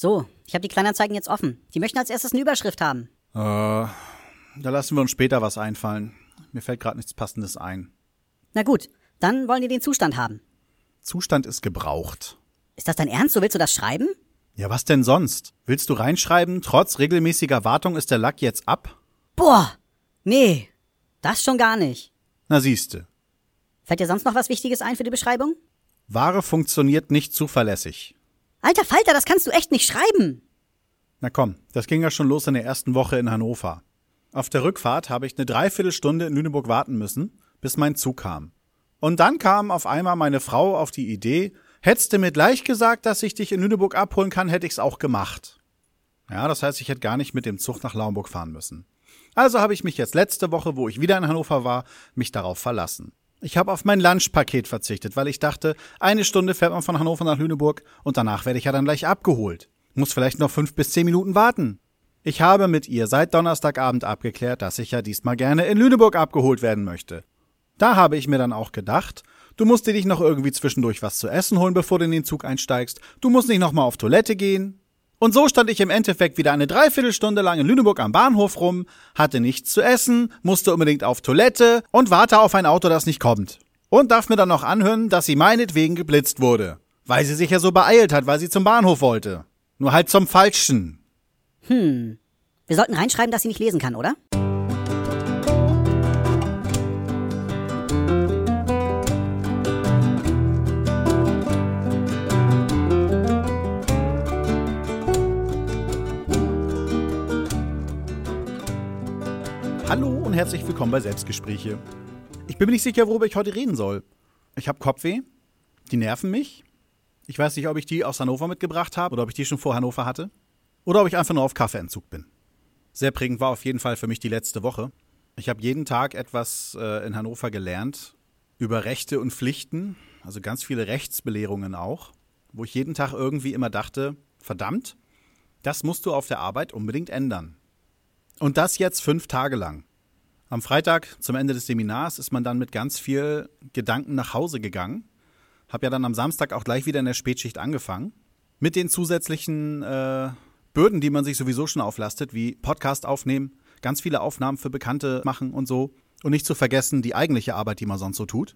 So, ich habe die Kleinanzeigen jetzt offen. Die möchten als erstes eine Überschrift haben. Äh, da lassen wir uns später was einfallen. Mir fällt gerade nichts Passendes ein. Na gut, dann wollen die den Zustand haben. Zustand ist gebraucht. Ist das dein Ernst? So willst du das schreiben? Ja, was denn sonst? Willst du reinschreiben, trotz regelmäßiger Wartung ist der Lack jetzt ab? Boah, nee, das schon gar nicht. Na siehste. Fällt dir sonst noch was Wichtiges ein für die Beschreibung? Ware funktioniert nicht zuverlässig. Alter Falter, das kannst du echt nicht schreiben. Na komm, das ging ja schon los in der ersten Woche in Hannover. Auf der Rückfahrt habe ich eine Dreiviertelstunde in Lüneburg warten müssen, bis mein Zug kam. Und dann kam auf einmal meine Frau auf die Idee, hättest du mir gleich gesagt, dass ich dich in Lüneburg abholen kann, hätte ich's auch gemacht. Ja, das heißt, ich hätte gar nicht mit dem Zug nach Laumburg fahren müssen. Also habe ich mich jetzt letzte Woche, wo ich wieder in Hannover war, mich darauf verlassen. Ich habe auf mein Lunchpaket verzichtet, weil ich dachte, eine Stunde fährt man von Hannover nach Lüneburg und danach werde ich ja dann gleich abgeholt. Muss vielleicht noch fünf bis zehn Minuten warten. Ich habe mit ihr seit Donnerstagabend abgeklärt, dass ich ja diesmal gerne in Lüneburg abgeholt werden möchte. Da habe ich mir dann auch gedacht, du musst dir dich noch irgendwie zwischendurch was zu essen holen, bevor du in den Zug einsteigst. Du musst nicht nochmal auf Toilette gehen. Und so stand ich im Endeffekt wieder eine Dreiviertelstunde lang in Lüneburg am Bahnhof rum, hatte nichts zu essen, musste unbedingt auf Toilette und warte auf ein Auto, das nicht kommt. Und darf mir dann noch anhören, dass sie meinetwegen geblitzt wurde. Weil sie sich ja so beeilt hat, weil sie zum Bahnhof wollte. Nur halt zum Falschen. Hm. Wir sollten reinschreiben, dass sie nicht lesen kann, oder? Herzlich willkommen bei Selbstgespräche. Ich bin mir nicht sicher, worüber ich heute reden soll. Ich habe Kopfweh, die nerven mich. Ich weiß nicht, ob ich die aus Hannover mitgebracht habe oder ob ich die schon vor Hannover hatte. Oder ob ich einfach nur auf Kaffeeentzug bin. Sehr prägend war auf jeden Fall für mich die letzte Woche. Ich habe jeden Tag etwas äh, in Hannover gelernt über Rechte und Pflichten, also ganz viele Rechtsbelehrungen auch, wo ich jeden Tag irgendwie immer dachte, verdammt, das musst du auf der Arbeit unbedingt ändern. Und das jetzt fünf Tage lang. Am Freitag zum Ende des Seminars ist man dann mit ganz viel Gedanken nach Hause gegangen. Hab ja dann am Samstag auch gleich wieder in der Spätschicht angefangen. Mit den zusätzlichen äh, Bürden, die man sich sowieso schon auflastet, wie Podcast aufnehmen, ganz viele Aufnahmen für Bekannte machen und so. Und nicht zu vergessen die eigentliche Arbeit, die man sonst so tut.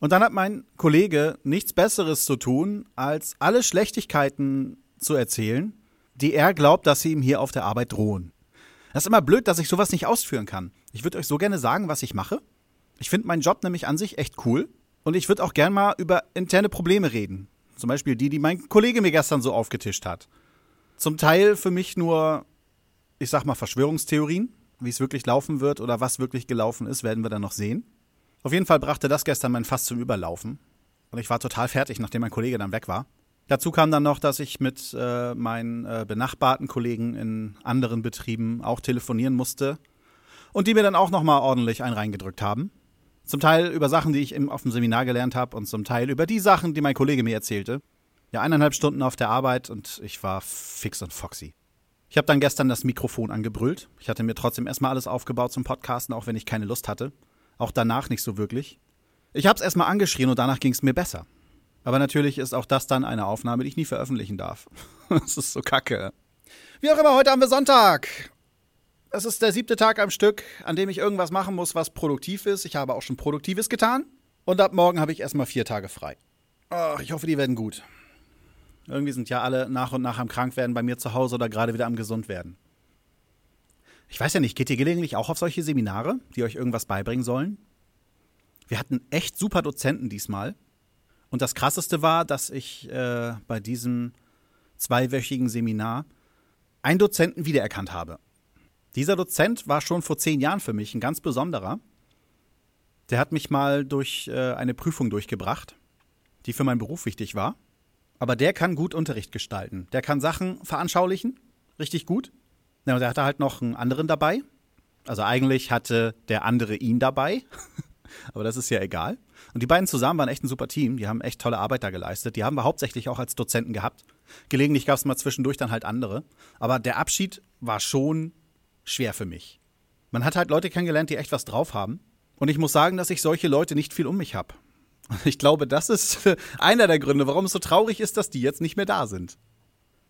Und dann hat mein Kollege nichts Besseres zu tun, als alle Schlechtigkeiten zu erzählen, die er glaubt, dass sie ihm hier auf der Arbeit drohen. Das ist immer blöd, dass ich sowas nicht ausführen kann. Ich würde euch so gerne sagen, was ich mache. Ich finde meinen Job nämlich an sich echt cool. Und ich würde auch gerne mal über interne Probleme reden. Zum Beispiel die, die mein Kollege mir gestern so aufgetischt hat. Zum Teil für mich nur, ich sag mal, Verschwörungstheorien. Wie es wirklich laufen wird oder was wirklich gelaufen ist, werden wir dann noch sehen. Auf jeden Fall brachte das gestern mein Fass zum Überlaufen. Und ich war total fertig, nachdem mein Kollege dann weg war. Dazu kam dann noch, dass ich mit äh, meinen äh, benachbarten Kollegen in anderen Betrieben auch telefonieren musste und die mir dann auch nochmal ordentlich einen reingedrückt haben. Zum Teil über Sachen, die ich im, auf dem Seminar gelernt habe und zum Teil über die Sachen, die mein Kollege mir erzählte. Ja, eineinhalb Stunden auf der Arbeit und ich war fix und foxy. Ich habe dann gestern das Mikrofon angebrüllt. Ich hatte mir trotzdem erstmal alles aufgebaut zum Podcasten, auch wenn ich keine Lust hatte. Auch danach nicht so wirklich. Ich habe es erstmal angeschrien und danach ging es mir besser. Aber natürlich ist auch das dann eine Aufnahme, die ich nie veröffentlichen darf. das ist so kacke. Wie auch immer, heute haben wir Sonntag. Es ist der siebte Tag am Stück, an dem ich irgendwas machen muss, was produktiv ist. Ich habe auch schon Produktives getan. Und ab morgen habe ich erstmal vier Tage frei. Oh, ich hoffe, die werden gut. Irgendwie sind ja alle nach und nach am Krankwerden bei mir zu Hause oder gerade wieder am gesund werden. Ich weiß ja nicht, geht ihr gelegentlich auch auf solche Seminare, die euch irgendwas beibringen sollen? Wir hatten echt super Dozenten diesmal. Und das Krasseste war, dass ich äh, bei diesem zweiwöchigen Seminar einen Dozenten wiedererkannt habe. Dieser Dozent war schon vor zehn Jahren für mich ein ganz besonderer. Der hat mich mal durch äh, eine Prüfung durchgebracht, die für meinen Beruf wichtig war. Aber der kann gut Unterricht gestalten. Der kann Sachen veranschaulichen, richtig gut. Ja, und der hatte halt noch einen anderen dabei. Also eigentlich hatte der andere ihn dabei. Aber das ist ja egal. Und die beiden zusammen waren echt ein super Team. Die haben echt tolle Arbeit da geleistet. Die haben wir hauptsächlich auch als Dozenten gehabt. Gelegentlich gab es mal zwischendurch dann halt andere. Aber der Abschied war schon schwer für mich. Man hat halt Leute kennengelernt, die echt was drauf haben. Und ich muss sagen, dass ich solche Leute nicht viel um mich habe. Ich glaube, das ist einer der Gründe, warum es so traurig ist, dass die jetzt nicht mehr da sind.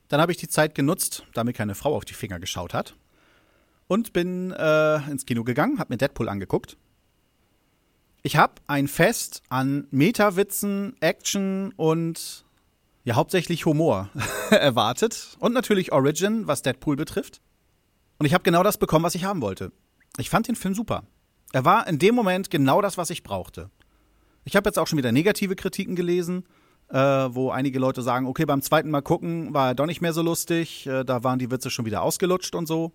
Dann habe ich die Zeit genutzt, da mir keine Frau auf die Finger geschaut hat. Und bin äh, ins Kino gegangen, habe mir Deadpool angeguckt. Ich habe ein Fest an Meta-Witzen, Action und ja hauptsächlich Humor erwartet. Und natürlich Origin, was Deadpool betrifft. Und ich habe genau das bekommen, was ich haben wollte. Ich fand den Film super. Er war in dem Moment genau das, was ich brauchte. Ich habe jetzt auch schon wieder negative Kritiken gelesen, äh, wo einige Leute sagen, okay, beim zweiten Mal gucken war er doch nicht mehr so lustig, äh, da waren die Witze schon wieder ausgelutscht und so.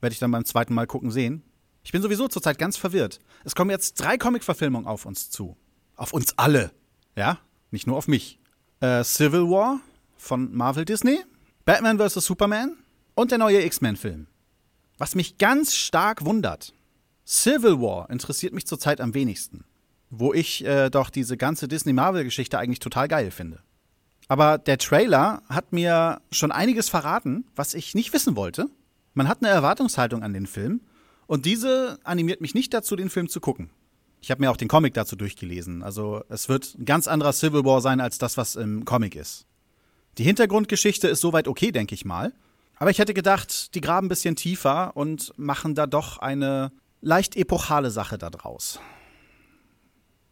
Werde ich dann beim zweiten Mal gucken sehen. Ich bin sowieso zurzeit ganz verwirrt. Es kommen jetzt drei Comic-Verfilmungen auf uns zu. Auf uns alle. Ja? Nicht nur auf mich. Äh, Civil War von Marvel Disney, Batman vs. Superman und der neue X-Men-Film. Was mich ganz stark wundert, Civil War interessiert mich zurzeit am wenigsten. Wo ich äh, doch diese ganze Disney-Marvel-Geschichte eigentlich total geil finde. Aber der Trailer hat mir schon einiges verraten, was ich nicht wissen wollte. Man hat eine Erwartungshaltung an den Film und diese animiert mich nicht dazu, den Film zu gucken. Ich habe mir auch den Comic dazu durchgelesen. Also es wird ein ganz anderer Civil War sein als das, was im Comic ist. Die Hintergrundgeschichte ist soweit okay, denke ich mal. Aber ich hätte gedacht, die graben ein bisschen tiefer und machen da doch eine leicht epochale Sache daraus.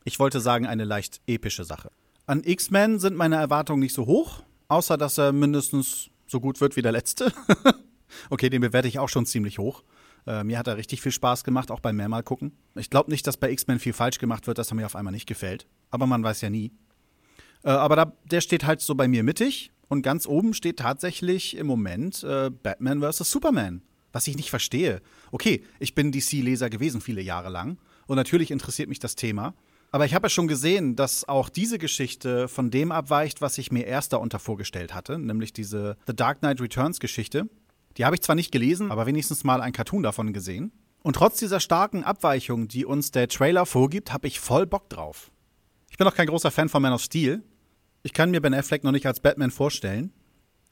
Ich wollte sagen, eine leicht epische Sache. An X-Men sind meine Erwartungen nicht so hoch, außer dass er mindestens so gut wird wie der letzte. okay, den bewerte ich auch schon ziemlich hoch. Äh, mir hat er richtig viel Spaß gemacht, auch beim mehrmal gucken. Ich glaube nicht, dass bei X-Men viel falsch gemacht wird, dass er mir auf einmal nicht gefällt. Aber man weiß ja nie. Äh, aber da, der steht halt so bei mir mittig. Und ganz oben steht tatsächlich im Moment äh, Batman vs. Superman. Was ich nicht verstehe. Okay, ich bin DC-Leser gewesen viele Jahre lang. Und natürlich interessiert mich das Thema. Aber ich habe ja schon gesehen, dass auch diese Geschichte von dem abweicht, was ich mir erst darunter vorgestellt hatte, nämlich diese The Dark Knight Returns Geschichte. Die habe ich zwar nicht gelesen, aber wenigstens mal ein Cartoon davon gesehen. Und trotz dieser starken Abweichung, die uns der Trailer vorgibt, habe ich voll Bock drauf. Ich bin auch kein großer Fan von Man of Steel. Ich kann mir Ben Affleck noch nicht als Batman vorstellen.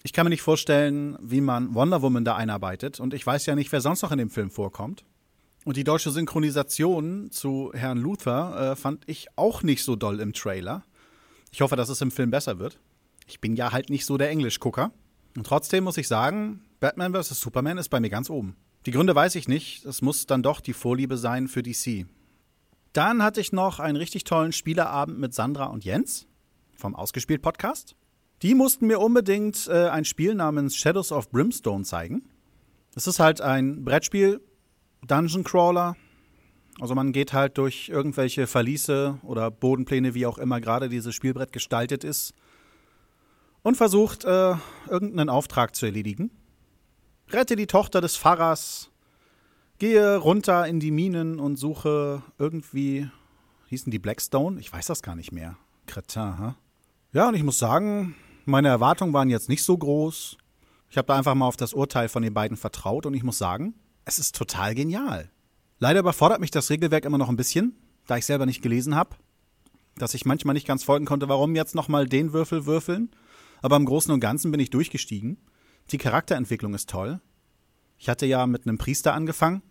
Ich kann mir nicht vorstellen, wie man Wonder Woman da einarbeitet. Und ich weiß ja nicht, wer sonst noch in dem Film vorkommt. Und die deutsche Synchronisation zu Herrn Luther äh, fand ich auch nicht so doll im Trailer. Ich hoffe, dass es im Film besser wird. Ich bin ja halt nicht so der Englischgucker. Und trotzdem muss ich sagen, Batman vs. Superman ist bei mir ganz oben. Die Gründe weiß ich nicht. Es muss dann doch die Vorliebe sein für DC. Dann hatte ich noch einen richtig tollen Spieleabend mit Sandra und Jens vom Ausgespielt Podcast. Die mussten mir unbedingt äh, ein Spiel namens Shadows of Brimstone zeigen. Es ist halt ein Brettspiel, Dungeon Crawler. Also man geht halt durch irgendwelche Verliese oder Bodenpläne, wie auch immer gerade dieses Spielbrett gestaltet ist, und versucht, äh, irgendeinen Auftrag zu erledigen rette die Tochter des Pfarrers, gehe runter in die Minen und suche irgendwie, hießen die Blackstone? Ich weiß das gar nicht mehr. Cretin, ha? Ja, und ich muss sagen, meine Erwartungen waren jetzt nicht so groß. Ich habe da einfach mal auf das Urteil von den beiden vertraut und ich muss sagen, es ist total genial. Leider überfordert mich das Regelwerk immer noch ein bisschen, da ich selber nicht gelesen habe, dass ich manchmal nicht ganz folgen konnte, warum jetzt nochmal den Würfel würfeln. Aber im Großen und Ganzen bin ich durchgestiegen. Die Charakterentwicklung ist toll. Ich hatte ja mit einem Priester angefangen,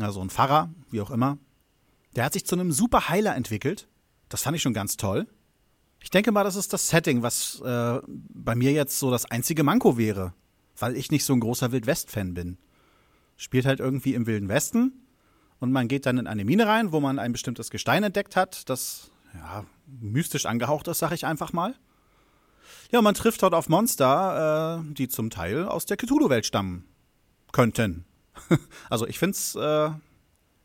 also ein Pfarrer, wie auch immer. Der hat sich zu einem super Heiler entwickelt. Das fand ich schon ganz toll. Ich denke mal, das ist das Setting, was äh, bei mir jetzt so das einzige Manko wäre, weil ich nicht so ein großer Wildwest-Fan bin. Spielt halt irgendwie im Wilden Westen und man geht dann in eine Mine rein, wo man ein bestimmtes Gestein entdeckt hat, das ja, mystisch angehaucht ist, sag ich einfach mal. Ja, man trifft dort auf Monster, äh, die zum Teil aus der Cthulhu-Welt stammen könnten. also ich finde es, äh,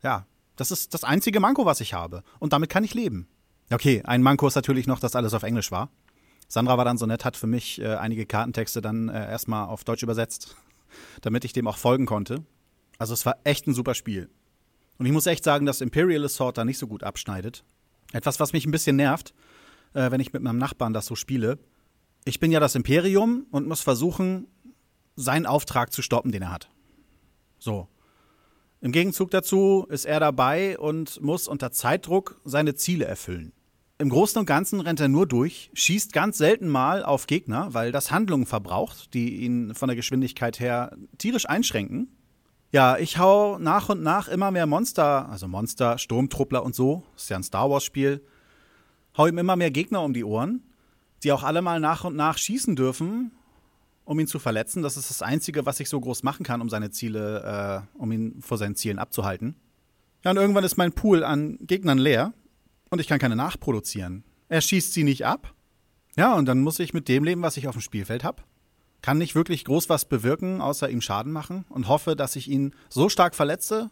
ja, das ist das einzige Manko, was ich habe. Und damit kann ich leben. Okay, ein Manko ist natürlich noch, dass alles auf Englisch war. Sandra war dann so nett, hat für mich äh, einige Kartentexte dann äh, erstmal auf Deutsch übersetzt, damit ich dem auch folgen konnte. Also es war echt ein super Spiel. Und ich muss echt sagen, dass Imperial Assault da nicht so gut abschneidet. Etwas, was mich ein bisschen nervt, äh, wenn ich mit meinem Nachbarn das so spiele, ich bin ja das Imperium und muss versuchen, seinen Auftrag zu stoppen, den er hat. So. Im Gegenzug dazu ist er dabei und muss unter Zeitdruck seine Ziele erfüllen. Im Großen und Ganzen rennt er nur durch, schießt ganz selten mal auf Gegner, weil das Handlungen verbraucht, die ihn von der Geschwindigkeit her tierisch einschränken. Ja, ich hau nach und nach immer mehr Monster, also Monster, Sturmtruppler und so, ist ja ein Star Wars Spiel, hau ihm immer mehr Gegner um die Ohren die auch alle mal nach und nach schießen dürfen. um ihn zu verletzen. Das ist das Einzige, was ich so groß machen kann, um seine Ziele, äh, um ihn vor seinen Zielen abzuhalten. Ja, und irgendwann ist mein Pool an Gegnern leer und ich kann keine nachproduzieren. Er schießt sie nicht ab. Ja, und dann muss ich mit dem leben, was ich auf dem Spielfeld habe. Kann nicht wirklich groß was bewirken, außer ihm Schaden machen und hoffe, dass ich ihn so stark verletze,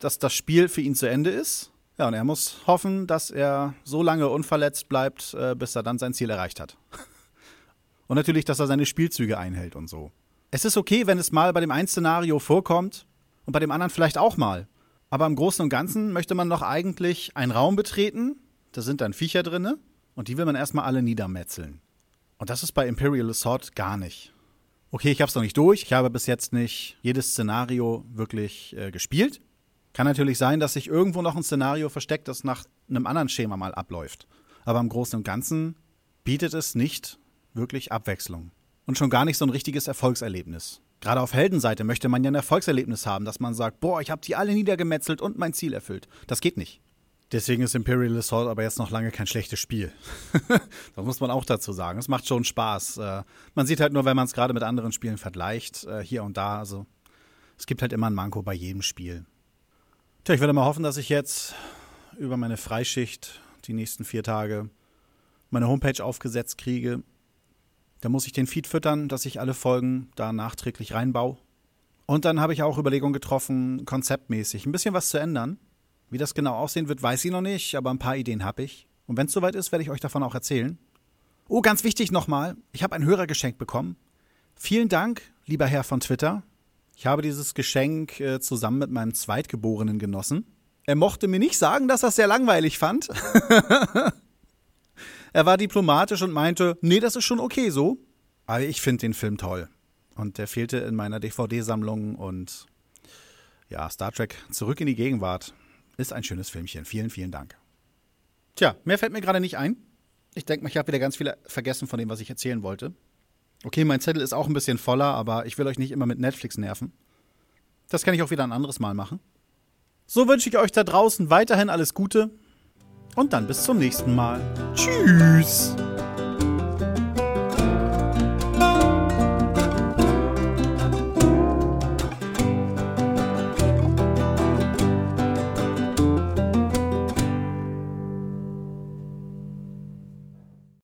dass das Spiel für ihn zu Ende ist. Ja, und er muss hoffen, dass er so lange unverletzt bleibt, äh, bis er dann sein Ziel erreicht hat. und natürlich, dass er seine Spielzüge einhält und so. Es ist okay, wenn es mal bei dem einen Szenario vorkommt und bei dem anderen vielleicht auch mal. Aber im Großen und Ganzen möchte man doch eigentlich einen Raum betreten, da sind dann Viecher drinne und die will man erstmal alle niedermetzeln. Und das ist bei Imperial Assault gar nicht. Okay, ich habe es noch nicht durch, ich habe bis jetzt nicht jedes Szenario wirklich äh, gespielt. Kann natürlich sein, dass sich irgendwo noch ein Szenario versteckt, das nach einem anderen Schema mal abläuft. Aber im Großen und Ganzen bietet es nicht wirklich Abwechslung. Und schon gar nicht so ein richtiges Erfolgserlebnis. Gerade auf Heldenseite möchte man ja ein Erfolgserlebnis haben, dass man sagt, boah, ich habe die alle niedergemetzelt und mein Ziel erfüllt. Das geht nicht. Deswegen ist Imperial Assault aber jetzt noch lange kein schlechtes Spiel. das muss man auch dazu sagen. Es macht schon Spaß. Äh, man sieht halt nur, wenn man es gerade mit anderen Spielen vergleicht, äh, hier und da. Also es gibt halt immer ein Manko bei jedem Spiel. Tja, ich würde mal hoffen, dass ich jetzt über meine Freischicht die nächsten vier Tage meine Homepage aufgesetzt kriege, da muss ich den Feed füttern, dass ich alle Folgen da nachträglich reinbaue. Und dann habe ich auch Überlegungen getroffen, konzeptmäßig ein bisschen was zu ändern. Wie das genau aussehen wird, weiß ich noch nicht, aber ein paar Ideen habe ich. Und wenn es soweit ist, werde ich euch davon auch erzählen. Oh, ganz wichtig nochmal, ich habe ein Hörergeschenk bekommen. Vielen Dank, lieber Herr von Twitter. Ich habe dieses Geschenk äh, zusammen mit meinem Zweitgeborenen genossen. Er mochte mir nicht sagen, dass er es sehr langweilig fand. Er war diplomatisch und meinte, nee, das ist schon okay so. Aber ich finde den Film toll. Und der fehlte in meiner DVD-Sammlung und ja, Star Trek zurück in die Gegenwart ist ein schönes Filmchen. Vielen, vielen Dank. Tja, mehr fällt mir gerade nicht ein. Ich denke mal, ich habe wieder ganz viel vergessen von dem, was ich erzählen wollte. Okay, mein Zettel ist auch ein bisschen voller, aber ich will euch nicht immer mit Netflix nerven. Das kann ich auch wieder ein anderes Mal machen. So wünsche ich euch da draußen weiterhin alles Gute und dann bis zum nächsten Mal. Tschüss.